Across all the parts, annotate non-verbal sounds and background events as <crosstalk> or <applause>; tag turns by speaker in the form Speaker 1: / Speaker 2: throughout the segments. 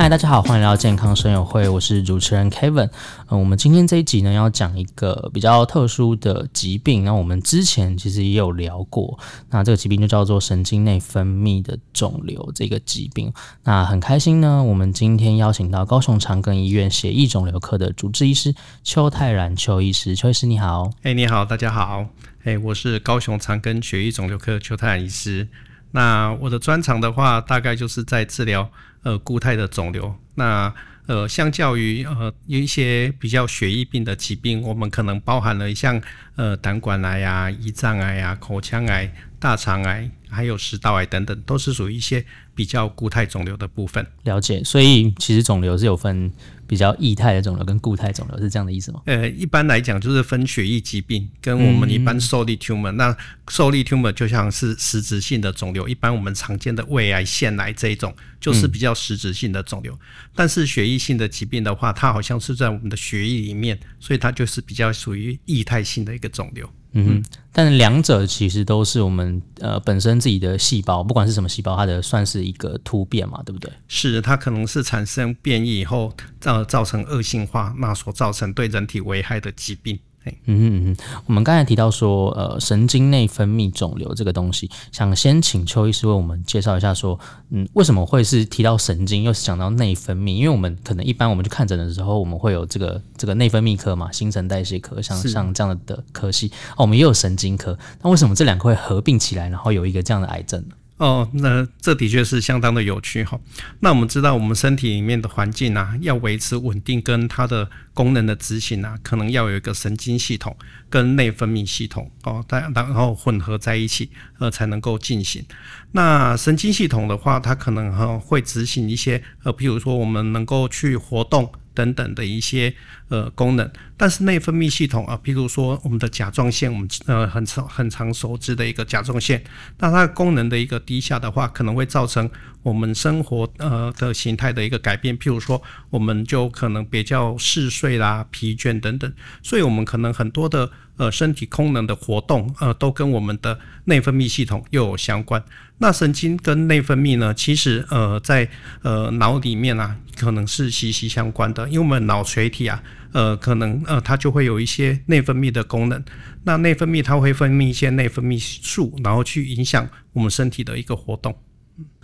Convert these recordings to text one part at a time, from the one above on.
Speaker 1: 嗨，大家好，欢迎来到健康生友会，我是主持人 Kevin。嗯，我们今天这一集呢，要讲一个比较特殊的疾病。那我们之前其实也有聊过，那这个疾病就叫做神经内分泌的肿瘤这个疾病。那很开心呢，我们今天邀请到高雄长庚医院血液肿瘤科的主治医师邱泰然邱医师。邱医师你好，
Speaker 2: 哎，你好，大家好，哎，我是高雄长庚血液肿瘤科邱泰然医师。那我的专长的话，大概就是在治疗呃固态的肿瘤。那呃，相较于呃有一些比较血液病的疾病，我们可能包含了像呃胆管癌啊、胰脏癌啊、口腔癌、大肠癌，还有食道癌等等，都是属于一些比较固态肿瘤的部分。
Speaker 1: 了解，所以其实肿瘤是有分。比较液态的肿瘤跟固态肿瘤是这样的意思吗？
Speaker 2: 呃，一般来讲就是分血液疾病跟我们一般 solid tumor、嗯。那 solid tumor 就像是实质性的肿瘤，一般我们常见的胃癌、腺癌这一种就是比较实质性的肿瘤。嗯、但是血液性的疾病的话，它好像是在我们的血液里面，所以它就是比较属于液态性的一个肿瘤。
Speaker 1: 嗯哼，但两者其实都是我们呃本身自己的细胞，不管是什么细胞，它的算是一个突变嘛，对不对？
Speaker 2: 是，它可能是产生变异以后，造造成恶性化，那所造成对人体危害的疾病。
Speaker 1: 嗯嗯嗯，我们刚才提到说，呃，神经内分泌肿瘤这个东西，想先请邱医师为我们介绍一下，说，嗯，为什么会是提到神经，又是讲到内分泌？因为我们可能一般我们去看诊的时候，我们会有这个这个内分泌科嘛，新陈代谢科，像像这样的科系，哦，我们也有神经科，那为什么这两个会合并起来，然后有一个这样的癌症呢？
Speaker 2: 哦，那这的确是相当的有趣哈。那我们知道，我们身体里面的环境啊，要维持稳定，跟它的功能的执行啊，可能要有一个神经系统跟内分泌系统哦，然然后混合在一起，呃，才能够进行。那神经系统的话，它可能哈会执行一些呃，比如说我们能够去活动。等等的一些呃功能，但是内分泌系统啊，譬如说我们的甲状腺，我们呃很常很常熟知的一个甲状腺，那它功能的一个低下的话，可能会造成我们生活呃的形态的一个改变，譬如说我们就可能比较嗜睡啦、疲倦等等，所以我们可能很多的。呃，身体功能的活动，呃，都跟我们的内分泌系统又有相关。那神经跟内分泌呢，其实呃，在呃脑里面啊，可能是息息相关的。因为我们脑垂体啊，呃，可能呃，它就会有一些内分泌的功能。那内分泌它会分泌一些内分泌素，然后去影响我们身体的一个活动。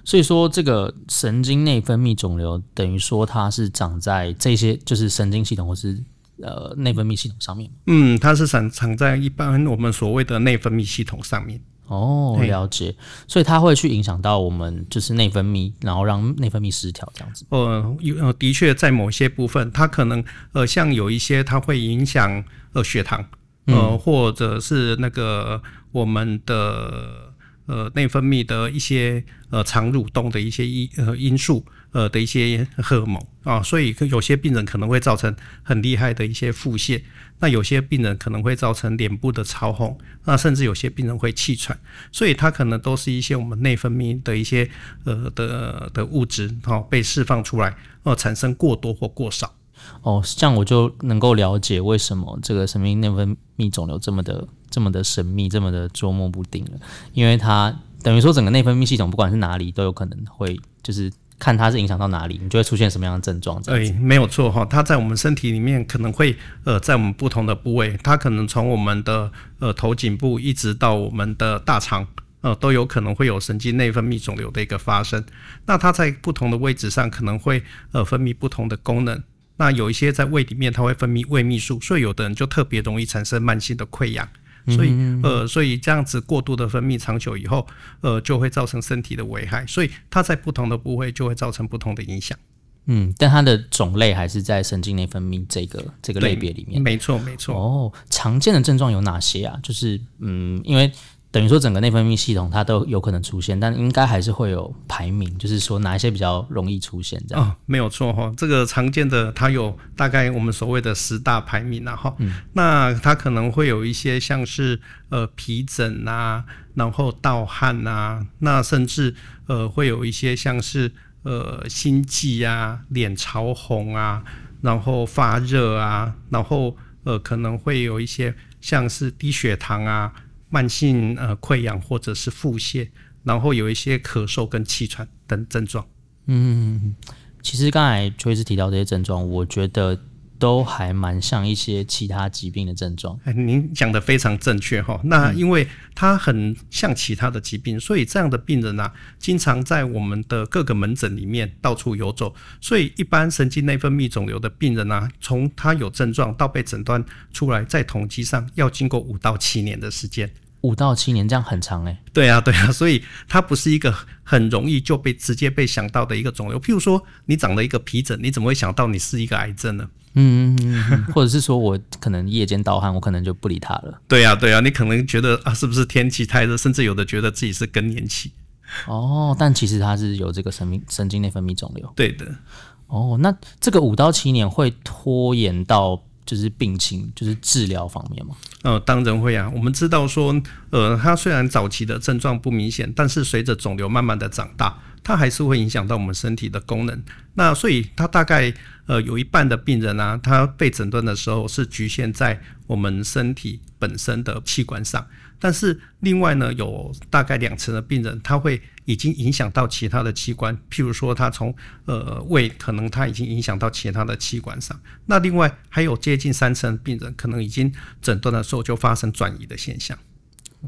Speaker 1: 所以说，这个神经内分泌肿瘤等于说它是长在这些，就是神经系统或是。呃，内分泌系统上面，
Speaker 2: 嗯，它是藏藏在一般我们所谓的内分泌系统上面。
Speaker 1: 哦，了解。所以它会去影响到我们就是内分泌，然后让内分泌失调这样子。
Speaker 2: 呃，有呃，的确在某些部分，它可能呃，像有一些它会影响呃血糖，呃，嗯、或者是那个我们的呃内分泌的一些呃肠蠕动的一些因呃因素。呃的一些荷尔蒙啊，所以有些病人可能会造成很厉害的一些腹泻，那有些病人可能会造成脸部的潮红，那甚至有些病人会气喘，所以它可能都是一些我们内分泌的一些呃的的物质哈被释放出来，哦产生过多或过少。
Speaker 1: 哦，这样我就能够了解为什么这个神经内分泌肿瘤这么的这么的神秘，这么的捉摸不定了，因为它等于说整个内分泌系统不管是哪里都有可能会就是。看它是影响到哪里，你就会出现什么样的症状？
Speaker 2: 对，没有错哈。它在我们身体里面可能会呃，在我们不同的部位，它可能从我们的呃头颈部一直到我们的大肠，呃，都有可能会有神经内分泌肿瘤的一个发生。那它在不同的位置上可能会呃分泌不同的功能。那有一些在胃里面，它会分泌胃泌素，所以有的人就特别容易产生慢性的溃疡。所以，呃，所以这样子过度的分泌长久以后，呃，就会造成身体的危害。所以它在不同的部位就会造成不同的影响。
Speaker 1: 嗯，但它的种类还是在神经内分泌这个这个类别里面。
Speaker 2: 没错，没错。
Speaker 1: 哦，常见的症状有哪些啊？就是，嗯，因为。等于说整个内分泌系统它都有可能出现，但应该还是会有排名，就是说哪一些比较容易出现这样。
Speaker 2: 哦，没有错哈，这个常见的它有大概我们所谓的十大排名然后，嗯，那它可能会有一些像是呃皮疹啊，然后盗汗啊，那甚至呃会有一些像是呃心悸啊、脸潮红啊，然后发热啊，然后呃可能会有一些像是低血糖啊。慢性呃溃疡或者是腹泻，然后有一些咳嗽跟气喘等症状。
Speaker 1: 嗯，其实刚才邱医师提到这些症状，我觉得。都还蛮像一些其他疾病的症状。
Speaker 2: 哎，您讲的非常正确哈。那因为它很像其他的疾病，所以这样的病人啊，经常在我们的各个门诊里面到处游走。所以一般神经内分泌肿瘤的病人啊，从他有症状到被诊断出来，在统计上要经过五到七年的时间。
Speaker 1: 五到七年，这样很长哎。
Speaker 2: 对啊，对啊，<laughs> 所以它不是一个很容易就被直接被想到的一个肿瘤。譬如说，你长了一个皮疹，你怎么会想到你是一个癌症呢？
Speaker 1: 嗯，嗯，嗯，<laughs> 或者是说我可能夜间盗汗，我可能就不理它了。
Speaker 2: 对啊，对啊，你可能觉得啊，是不是天气太热，甚至有的觉得自己是更年期。
Speaker 1: 哦，但其实它是有这个神经神经内分泌肿瘤。
Speaker 2: 对的。
Speaker 1: 哦，那这个五到七年会拖延到？就是病情，就是治疗方面嘛。
Speaker 2: 呃，当然会啊。我们知道说，呃，它虽然早期的症状不明显，但是随着肿瘤慢慢的长大，它还是会影响到我们身体的功能。那所以，它大概呃有一半的病人呢，他被诊断的时候是局限在我们身体本身的器官上。但是另外呢，有大概两成的病人，他会已经影响到其他的器官，譬如说他从呃胃，可能他已经影响到其他的器官上。那另外还有接近三成病人，可能已经诊断的时候就发生转移的现象。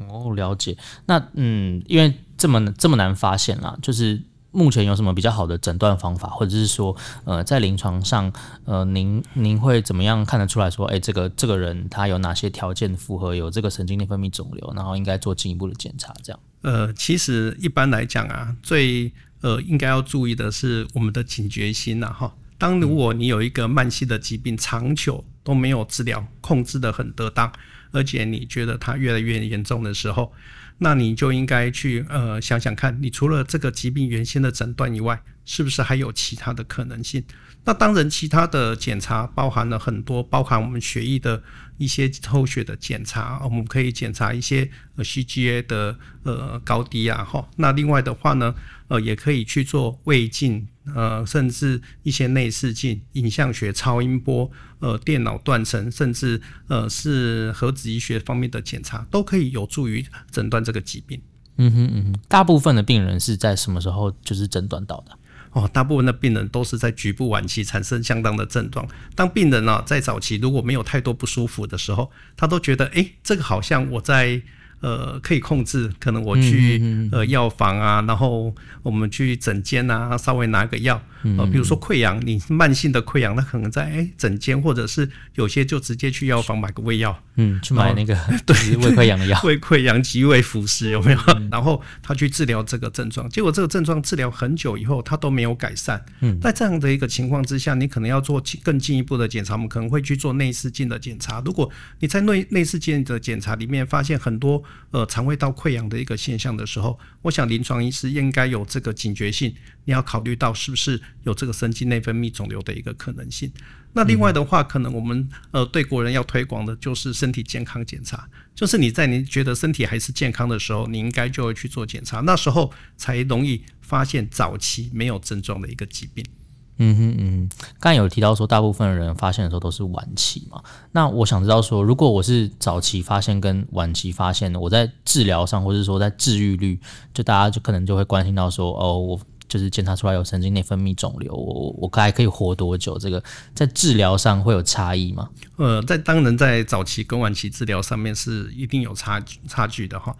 Speaker 1: 哦，了解。那嗯，因为这么这么难发现啊，就是。目前有什么比较好的诊断方法，或者是说，呃，在临床上，呃，您您会怎么样看得出来说，哎，这个这个人他有哪些条件符合有这个神经内分泌肿瘤，然后应该做进一步的检查，这样？
Speaker 2: 呃，其实一般来讲啊，最呃应该要注意的是我们的警觉心呐，哈。当如果你有一个慢性的疾病，长久都没有治疗，控制得很得当，而且你觉得它越来越严重的时候。那你就应该去呃想想看，你除了这个疾病原先的诊断以外，是不是还有其他的可能性？那当然，其他的检查包含了很多，包含我们血液的一些抽血的检查，我们可以检查一些呃 CGA 的呃高低啊，哈。那另外的话呢，呃，也可以去做胃镜，呃，甚至一些内视镜、影像学、超音波、呃，电脑断层，甚至呃是核子医学方面的检查，都可以有助于诊断这个疾病。
Speaker 1: 嗯哼嗯哼，大部分的病人是在什么时候就是诊断到的？
Speaker 2: 哦，大部分的病人都是在局部晚期产生相当的症状。当病人呢、在早期如果没有太多不舒服的时候，他都觉得，哎、这个好像我在。呃，可以控制，可能我去呃药房啊，然后我们去诊间啊，稍微拿个药，呃，比如说溃疡，你慢性的溃疡，那可能在哎诊间，或者是有些就直接去药房买个胃药，
Speaker 1: 嗯，去买那个 <laughs> 对胃溃疡的药，<laughs>
Speaker 2: 胃溃疡及胃腐蚀有没有？然后他去治疗这个症状，结果这个症状治疗很久以后，他都没有改善。嗯，在这样的一个情况之下，你可能要做更进一步的检查，我们可能会去做内视镜的检查。如果你在内内视镜的检查里面发现很多。呃，肠胃道溃疡的一个现象的时候，我想临床医师应该有这个警觉性，你要考虑到是不是有这个神经内分泌肿瘤的一个可能性。那另外的话，可能我们呃对国人要推广的就是身体健康检查，就是你在你觉得身体还是健康的时候，你应该就会去做检查，那时候才容易发现早期没有症状的一个疾病。
Speaker 1: 嗯哼嗯哼，刚有提到说，大部分人发现的时候都是晚期嘛。那我想知道说，如果我是早期发现跟晚期发现的，我在治疗上，或者说在治愈率，就大家就可能就会关心到说，哦，我。就是检查出来有神经内分泌肿瘤，我我还可以活多久？这个在治疗上会有差异吗？
Speaker 2: 呃，在当然在早期跟晚期治疗上面是一定有差差距的哈。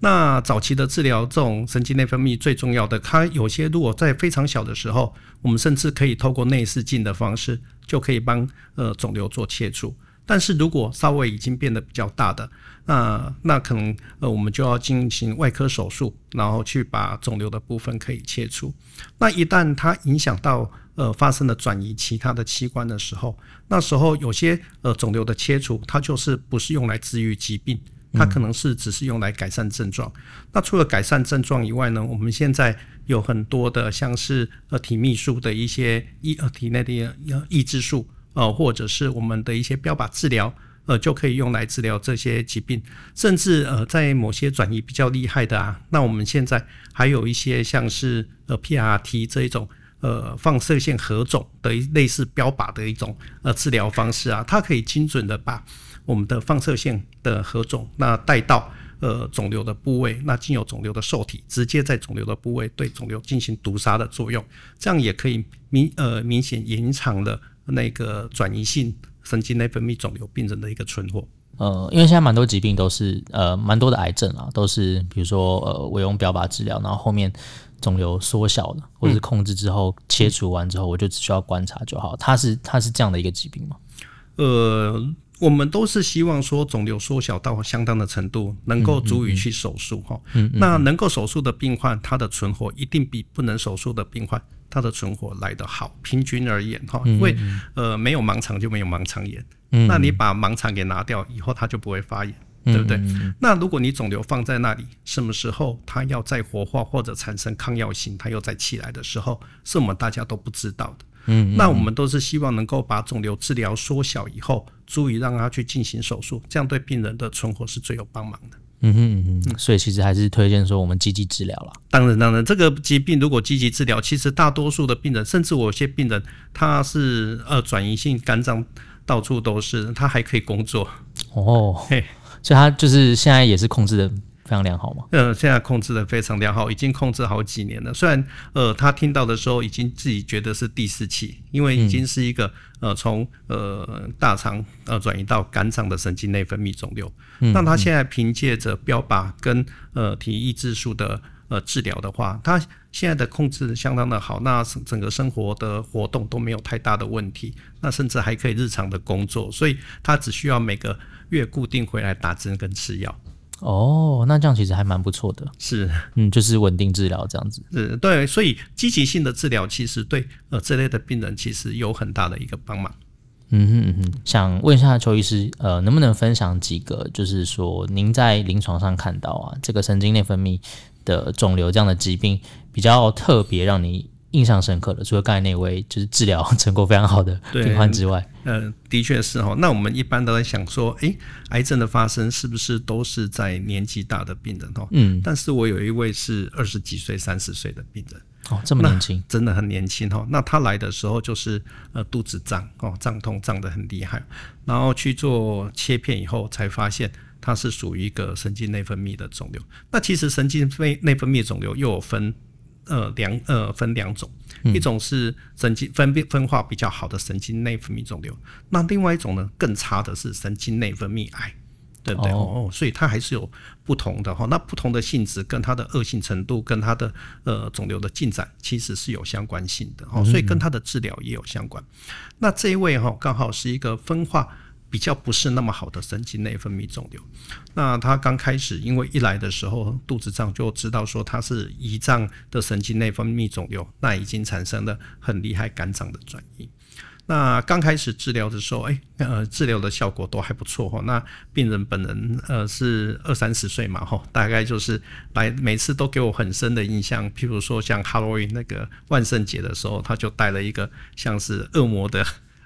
Speaker 2: 那早期的治疗，这种神经内分泌最重要的，它有些如果在非常小的时候，我们甚至可以透过内视镜的方式就可以帮呃肿瘤做切除。但是如果稍微已经变得比较大的，那那可能呃我们就要进行外科手术，然后去把肿瘤的部分可以切除。那一旦它影响到呃发生了转移其他的器官的时候，那时候有些呃肿瘤的切除，它就是不是用来治愈疾病，它可能是只是用来改善症状。那除了改善症状以外呢，我们现在有很多的像是呃体泌素的一些抑呃体内的抑制素。呃，或者是我们的一些标靶治疗，呃，就可以用来治疗这些疾病，甚至呃，在某些转移比较厉害的啊，那我们现在还有一些像是呃 PRT 这一种呃放射线核肿的一类似标靶的一种呃治疗方式啊，它可以精准的把我们的放射线的核肿那带到。呃肿瘤的部位，那经由肿瘤的受体直接在肿瘤的部位对肿瘤进行毒杀的作用，这样也可以明呃明显延长了那个转移性神经内分泌肿瘤病人的一个存活。
Speaker 1: 呃，因为现在蛮多疾病都是呃蛮多的癌症啊，都是比如说呃我用标靶治疗，然后后面肿瘤缩小了，或者是控制之后、嗯、切除完之后，我就只需要观察就好。它是它是这样的一个疾病吗？
Speaker 2: 呃。我们都是希望说肿瘤缩小到相当的程度，能够足以去手术哈。嗯嗯嗯、那能够手术的病患，他的存活一定比不能手术的病患，他的存活来得好。平均而言哈，因为呃没有盲肠就没有盲肠炎。嗯、那你把盲肠给拿掉以后，它就不会发炎，嗯、对不对？嗯、那如果你肿瘤放在那里，什么时候它要再活化或者产生抗药性，它又再起来的时候，是我们大家都不知道的。嗯，那我们都是希望能够把肿瘤治疗缩小以后，足以让他去进行手术，这样对病人的存活是最有帮忙的。
Speaker 1: 嗯哼嗯哼，所以其实还是推荐说我们积极治疗了。
Speaker 2: 当然当然，这个疾病如果积极治疗，其实大多数的病人，甚至我有些病人他是呃转移性肝脏到处都是，他还可以工作。
Speaker 1: 哦，嘿，所以他就是现在也是控制的。非常良好吗？
Speaker 2: 呃，现在控制的非常良好，已经控制好几年了。虽然呃，他听到的时候已经自己觉得是第四期，因为已经是一个、嗯、呃从呃大肠呃转移到肝脏的神经内分泌肿瘤。嗯、那他现在凭借着标靶跟呃体抑制素的呃治疗的话，他现在的控制相当的好，那整个生活的活动都没有太大的问题，那甚至还可以日常的工作，所以他只需要每个月固定回来打针跟吃药。
Speaker 1: 哦，那这样其实还蛮不错的，
Speaker 2: 是，
Speaker 1: 嗯，就是稳定治疗这样子，
Speaker 2: 是，对，所以积极性的治疗其实对呃这类的病人其实有很大的一个帮忙。
Speaker 1: 嗯哼嗯哼，想问一下邱医师，呃，能不能分享几个，就是说您在临床上看到啊，这个神经内分泌的肿瘤这样的疾病比较特别，让你印象深刻的，除了刚才那位就是治疗成果非常好的 <laughs> 病患之外，
Speaker 2: 呃，的确是哈。那我们一般都在想说，诶，癌症的发生是不是都是在年纪大的病人哈？嗯。但是我有一位是二十几岁、三十岁的病人，
Speaker 1: 哦，这么年轻，
Speaker 2: 真的很年轻哈。那他来的时候就是呃肚子胀哦，胀痛胀得很厉害，然后去做切片以后才发现他是属于一个神经内分泌的肿瘤。那其实神经内内分泌肿瘤又有分。呃，两呃分两种，一种是神经分泌分化比较好的神经内分泌肿瘤，那另外一种呢，更差的是神经内分泌癌，对不对？哦，哦，所以它还是有不同的哈，那不同的性质跟它的恶性程度跟它的呃肿瘤的进展其实是有相关性的哈，所以跟它的治疗也有相关。那这一位哈，刚好是一个分化。比较不是那么好的神经内分泌肿瘤，那他刚开始因为一来的时候肚子胀，就知道说他是胰脏的神经内分泌肿瘤，那已经产生了很厉害肝脏的转移。那刚开始治疗的时候，哎，呃，治疗的效果都还不错哈。那病人本人呃是二三十岁嘛哈，大概就是来每次都给我很深的印象，譬如说像 Halloween 那个万圣节的时候，他就带了一个像是恶魔的。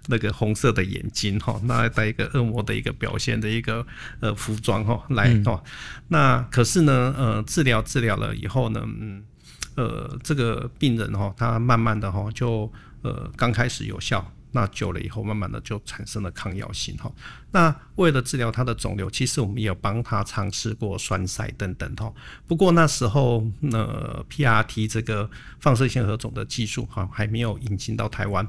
Speaker 2: 那个红色的眼睛哈，那带一个恶魔的一个表现的一个呃服装哈来哦，那可是呢呃治疗治疗了以后呢，嗯呃这个病人哈他慢慢的哈就呃刚开始有效，那久了以后慢慢的就产生了抗药性哈。那为了治疗他的肿瘤，其实我们也有帮他尝试过栓塞等等哈。不过那时候呃 PRT 这个放射性核肿的技术哈还没有引进到台湾。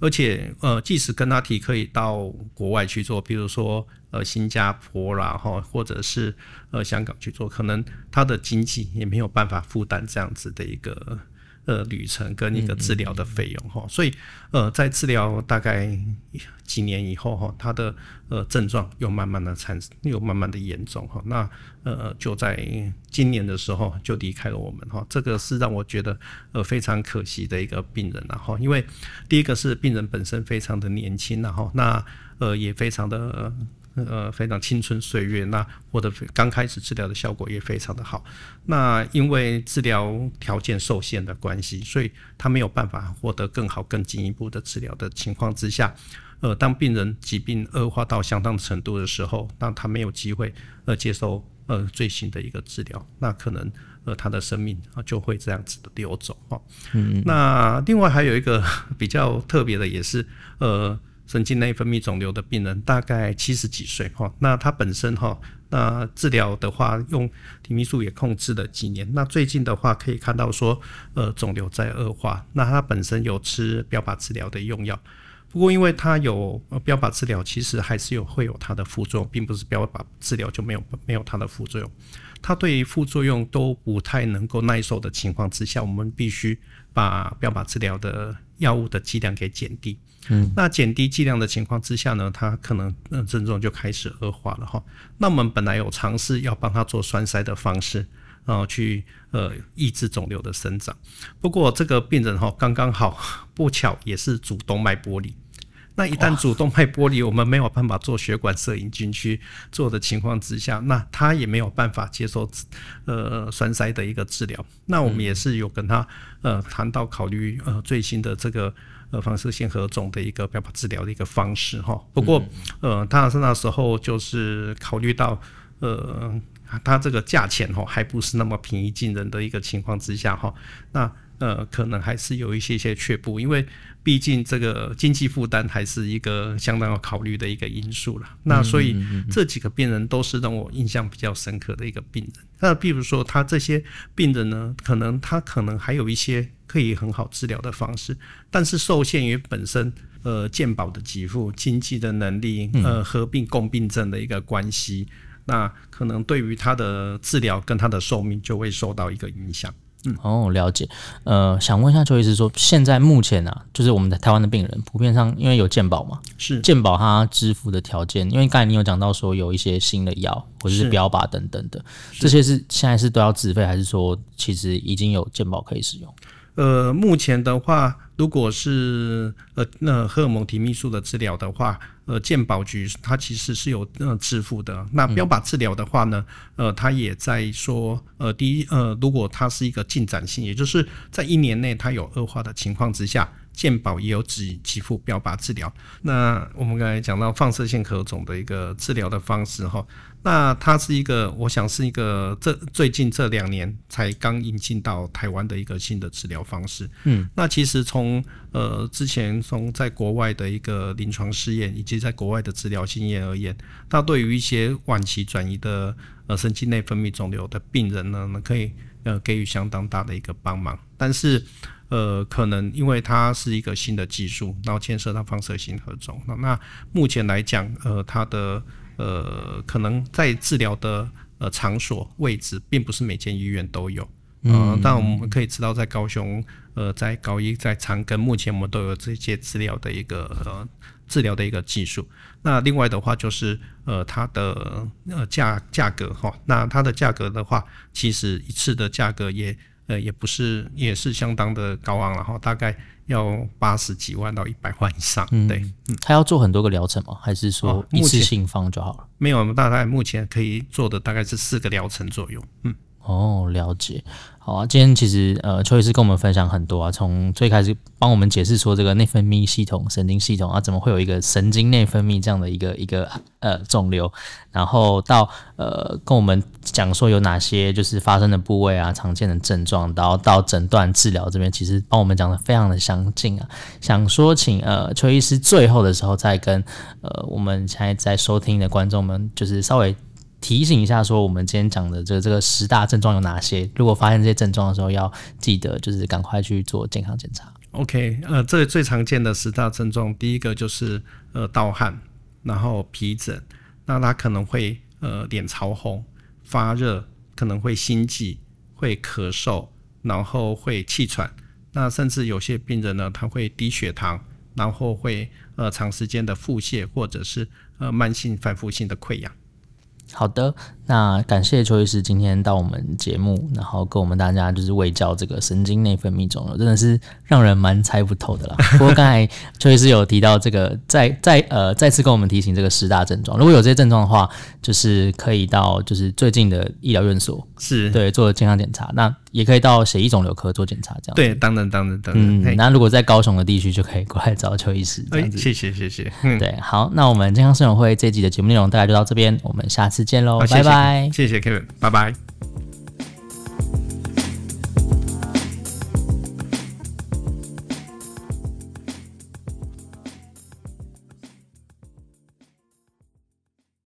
Speaker 2: 而且，呃，即使跟他提可以到国外去做，比如说呃新加坡啦，哈，或者是呃香港去做，可能他的经济也没有办法负担这样子的一个。呃，旅程跟一个治疗的费用哈，所以呃，在治疗大概几年以后哈，他的呃症状又慢慢的产生，又慢慢的严重哈，那呃就在今年的时候就离开了我们哈，这个是让我觉得呃非常可惜的一个病人然后，因为第一个是病人本身非常的年轻然后，那呃也非常的。呃呃，非常青春岁月，那我的刚开始治疗的效果也非常的好。那因为治疗条件受限的关系，所以他没有办法获得更好、更进一步的治疗的情况之下，呃，当病人疾病恶化到相当程度的时候，那他没有机会呃接受呃最新的一个治疗，那可能呃他的生命啊就会这样子的流走哈。嗯，嗯，那另外还有一个 <laughs> 比较特别的，也是呃。神经内分泌肿瘤的病人，大概七十几岁哈。那他本身哈，那治疗的话用体泌素也控制了几年。那最近的话可以看到说，呃，肿瘤在恶化。那他本身有吃标靶治疗的用药，不过因为他有标靶治疗，其实还是有会有它的副作用，并不是标靶治疗就没有没有它的副作用。他对于副作用都不太能够耐受的情况之下，我们必须把标靶治疗的药物的剂量给减低。嗯，那减低剂量的情况之下呢，他可能呃症状就开始恶化了哈。那我们本来有尝试要帮他做栓塞的方式，然后去呃抑制肿瘤的生长。不过这个病人哈刚刚好不巧也是主动脉剥离。那一旦主动脉剥离，我们没有办法做血管摄影进去做的情况之下，那他也没有办法接受呃栓塞的一个治疗。那我们也是有跟他呃谈到考虑呃最新的这个。呃，放射性合肿的一个标靶治疗的一个方式哈。不过，呃，当然是那时候就是考虑到，呃，他这个价钱哈还不是那么平易近人的一个情况之下哈，那呃可能还是有一些些却步，因为毕竟这个经济负担还是一个相当要考虑的一个因素了。那所以这几个病人都是让我印象比较深刻的一个病人。那比如说他这些病人呢，可能他可能还有一些。可以很好治疗的方式，但是受限于本身呃健保的给付、经济的能力、呃合并共病症的一个关系，嗯、那可能对于他的治疗跟他的寿命就会受到一个影响。嗯，
Speaker 1: 哦，了解。呃，想问一下邱医师说，现在目前啊，就是我们的台湾的病人普遍上因为有健保嘛，
Speaker 2: 是
Speaker 1: 健保它支付的条件，因为刚才你有讲到说有一些新的药或者是标靶等等的，这些是现在是都要自费，还是说其实已经有健保可以使用？
Speaker 2: 呃，目前的话，如果是呃那荷尔蒙提泌素的治疗的话，呃，健保局它其实是有呃支付的。那标靶治疗的话呢，呃，它也在说，呃，第一，呃，如果它是一个进展性，也就是在一年内它有恶化的情况之下。健保也有给给付标靶治疗。那我们刚才讲到放射线核肿的一个治疗的方式哈，那它是一个，我想是一个这最近这两年才刚引进到台湾的一个新的治疗方式。嗯，那其实从呃之前从在国外的一个临床试验以及在国外的治疗经验而言，它对于一些晚期转移的呃神经内分泌肿瘤的病人呢，可以呃给予相当大的一个帮忙，但是。呃，可能因为它是一个新的技术，然后牵涉到放射性核种。那那目前来讲，呃，它的呃，可能在治疗的呃场所位置，并不是每间医院都有。呃、但我们可以知道，在高雄，呃，在高一，在长庚，目前我们都有这些治疗的一个呃治疗的一个技术。那另外的话，就是呃，它的呃价价格哈，那它的价格的话，其实一次的价格也。呃，也不是，也是相当的高昂，然后大概要八十几万到一百万以上。嗯、对，嗯，
Speaker 1: 他要做很多个疗程吗？还是说一次性放就好了？哦、
Speaker 2: 没有，大概目前可以做的大概是四个疗程左右。嗯。
Speaker 1: 哦，了解。好啊，今天其实呃，邱医师跟我们分享很多啊，从最开始帮我们解释说这个内分泌系统、神经系统啊，怎么会有一个神经内分泌这样的一个一个呃肿瘤，然后到呃跟我们讲说有哪些就是发生的部位啊、常见的症状，然后到诊断治疗这边，其实帮我们讲的非常的详尽啊。想说请呃邱医师最后的时候再跟呃我们现在在收听的观众们，就是稍微。提醒一下，说我们今天讲的这这个十大症状有哪些？如果发现这些症状的时候，要记得就是赶快去做健康检查。
Speaker 2: OK，呃，这最常见的十大症状，第一个就是呃盗汗，然后皮疹，那他可能会呃脸潮红、发热，可能会心悸、会咳嗽，然后会气喘，那甚至有些病人呢，他会低血糖，然后会呃长时间的腹泻，或者是呃慢性反复性的溃疡。
Speaker 1: 好的，那感谢邱医师今天到我们节目，然后跟我们大家就是卫教这个神经内分泌肿瘤，真的是让人蛮猜不透的啦。<laughs> 不过刚才邱医师有提到这个，再再呃再次跟我们提醒这个十大症状，如果有这些症状的话，就是可以到就是最近的医疗院所
Speaker 2: 是
Speaker 1: 对做健康检查。那也可以到血液肿瘤科做检查，这样
Speaker 2: 对，当然当然当然。
Speaker 1: 嗯，那如果在高雄的地区，就可以过来找邱医师。这样子，
Speaker 2: 谢谢谢谢。嗯，
Speaker 1: 对，好，那我们健康生活会这一集的节目内容大概就到这边，我们下次见喽，拜拜
Speaker 2: 谢谢 kevin 拜拜